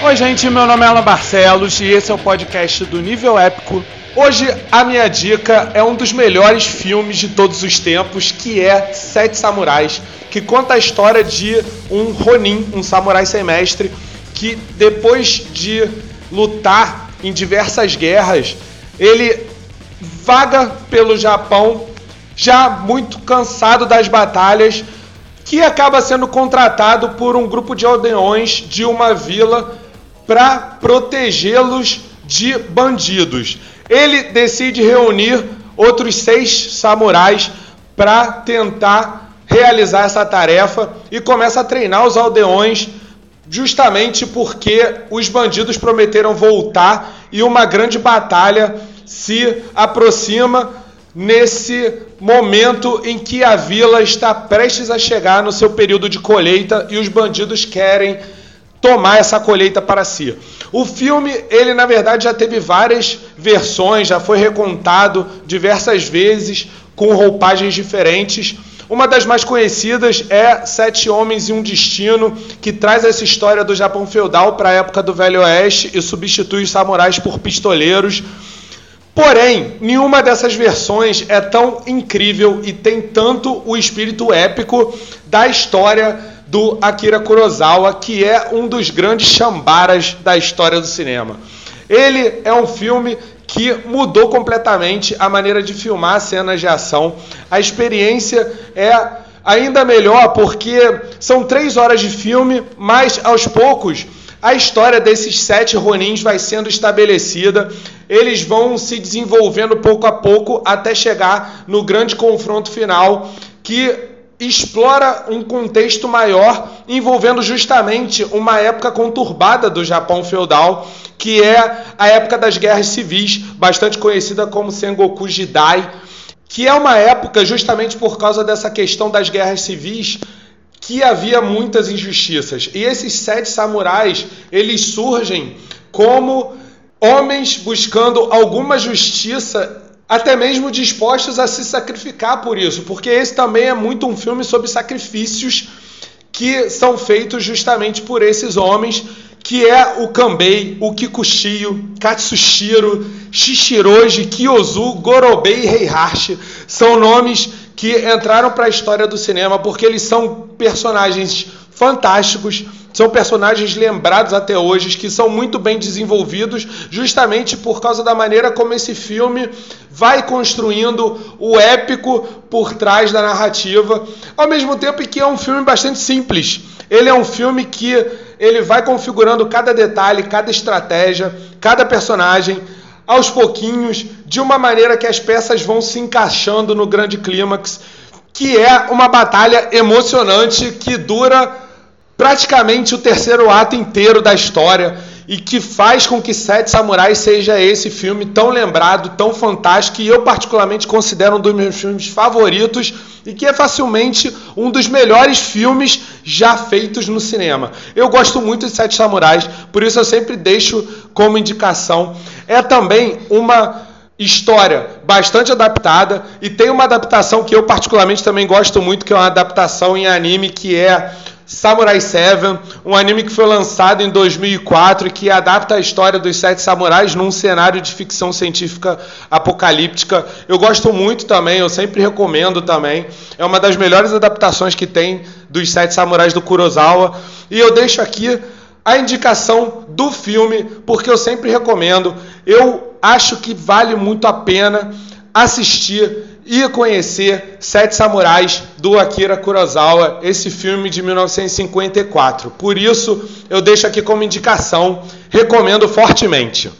Oi, gente, meu nome é Alan Barcelos e esse é o podcast do Nível Épico. Hoje a minha dica é um dos melhores filmes de todos os tempos, que é Sete Samurais, que conta a história de um Ronin, um samurai semestre, que depois de lutar em diversas guerras, ele vaga pelo Japão, já muito cansado das batalhas, que acaba sendo contratado por um grupo de aldeões de uma vila para protegê-los de bandidos. Ele decide reunir outros seis samurais para tentar realizar essa tarefa e começa a treinar os aldeões justamente porque os bandidos prometeram voltar e uma grande batalha se aproxima nesse momento em que a vila está prestes a chegar no seu período de colheita e os bandidos querem tomar essa colheita para si. O filme, ele na verdade já teve várias versões, já foi recontado diversas vezes com roupagens diferentes. Uma das mais conhecidas é Sete Homens e um Destino, que traz essa história do Japão feudal para a época do Velho Oeste e substitui os samurais por pistoleiros. Porém, nenhuma dessas versões é tão incrível e tem tanto o espírito épico da história do Akira Kurosawa, que é um dos grandes chambaras da história do cinema. Ele é um filme que mudou completamente a maneira de filmar cenas de ação. A experiência é ainda melhor porque são três horas de filme, mas aos poucos a história desses sete Ronins vai sendo estabelecida. Eles vão se desenvolvendo pouco a pouco até chegar no grande confronto final que explora um contexto maior envolvendo justamente uma época conturbada do Japão feudal, que é a época das guerras civis, bastante conhecida como Sengoku Jidai, que é uma época justamente por causa dessa questão das guerras civis que havia muitas injustiças. E esses sete samurais, eles surgem como homens buscando alguma justiça até mesmo dispostos a se sacrificar por isso, porque esse também é muito um filme sobre sacrifícios que são feitos justamente por esses homens, que é o Kanbei, o Kikuchiyo, Katsushiro, Shishiroji, Kyozu, Gorobei e Heihachi. São nomes que entraram para a história do cinema porque eles são personagens fantásticos, são personagens lembrados até hoje, que são muito bem desenvolvidos, justamente por causa da maneira como esse filme vai construindo o épico por trás da narrativa, ao mesmo tempo que é um filme bastante simples. Ele é um filme que ele vai configurando cada detalhe, cada estratégia, cada personagem aos pouquinhos, de uma maneira que as peças vão se encaixando no grande clímax, que é uma batalha emocionante que dura praticamente o terceiro ato inteiro da história e que faz com que Sete Samurais seja esse filme tão lembrado, tão fantástico, e eu particularmente considero um dos meus filmes favoritos e que é facilmente um dos melhores filmes já feitos no cinema. Eu gosto muito de Sete Samurais, por isso eu sempre deixo como indicação. É também uma história bastante adaptada e tem uma adaptação que eu particularmente também gosto muito, que é uma adaptação em anime que é Samurai 7, um anime que foi lançado em 2004 e que adapta a história dos sete samurais num cenário de ficção científica apocalíptica. Eu gosto muito também, eu sempre recomendo também. É uma das melhores adaptações que tem dos sete samurais do Kurosawa. E eu deixo aqui a indicação do filme, porque eu sempre recomendo. Eu acho que vale muito a pena assistir e conhecer Sete Samurais do Akira Kurosawa, esse filme de 1954. Por isso, eu deixo aqui como indicação, recomendo fortemente.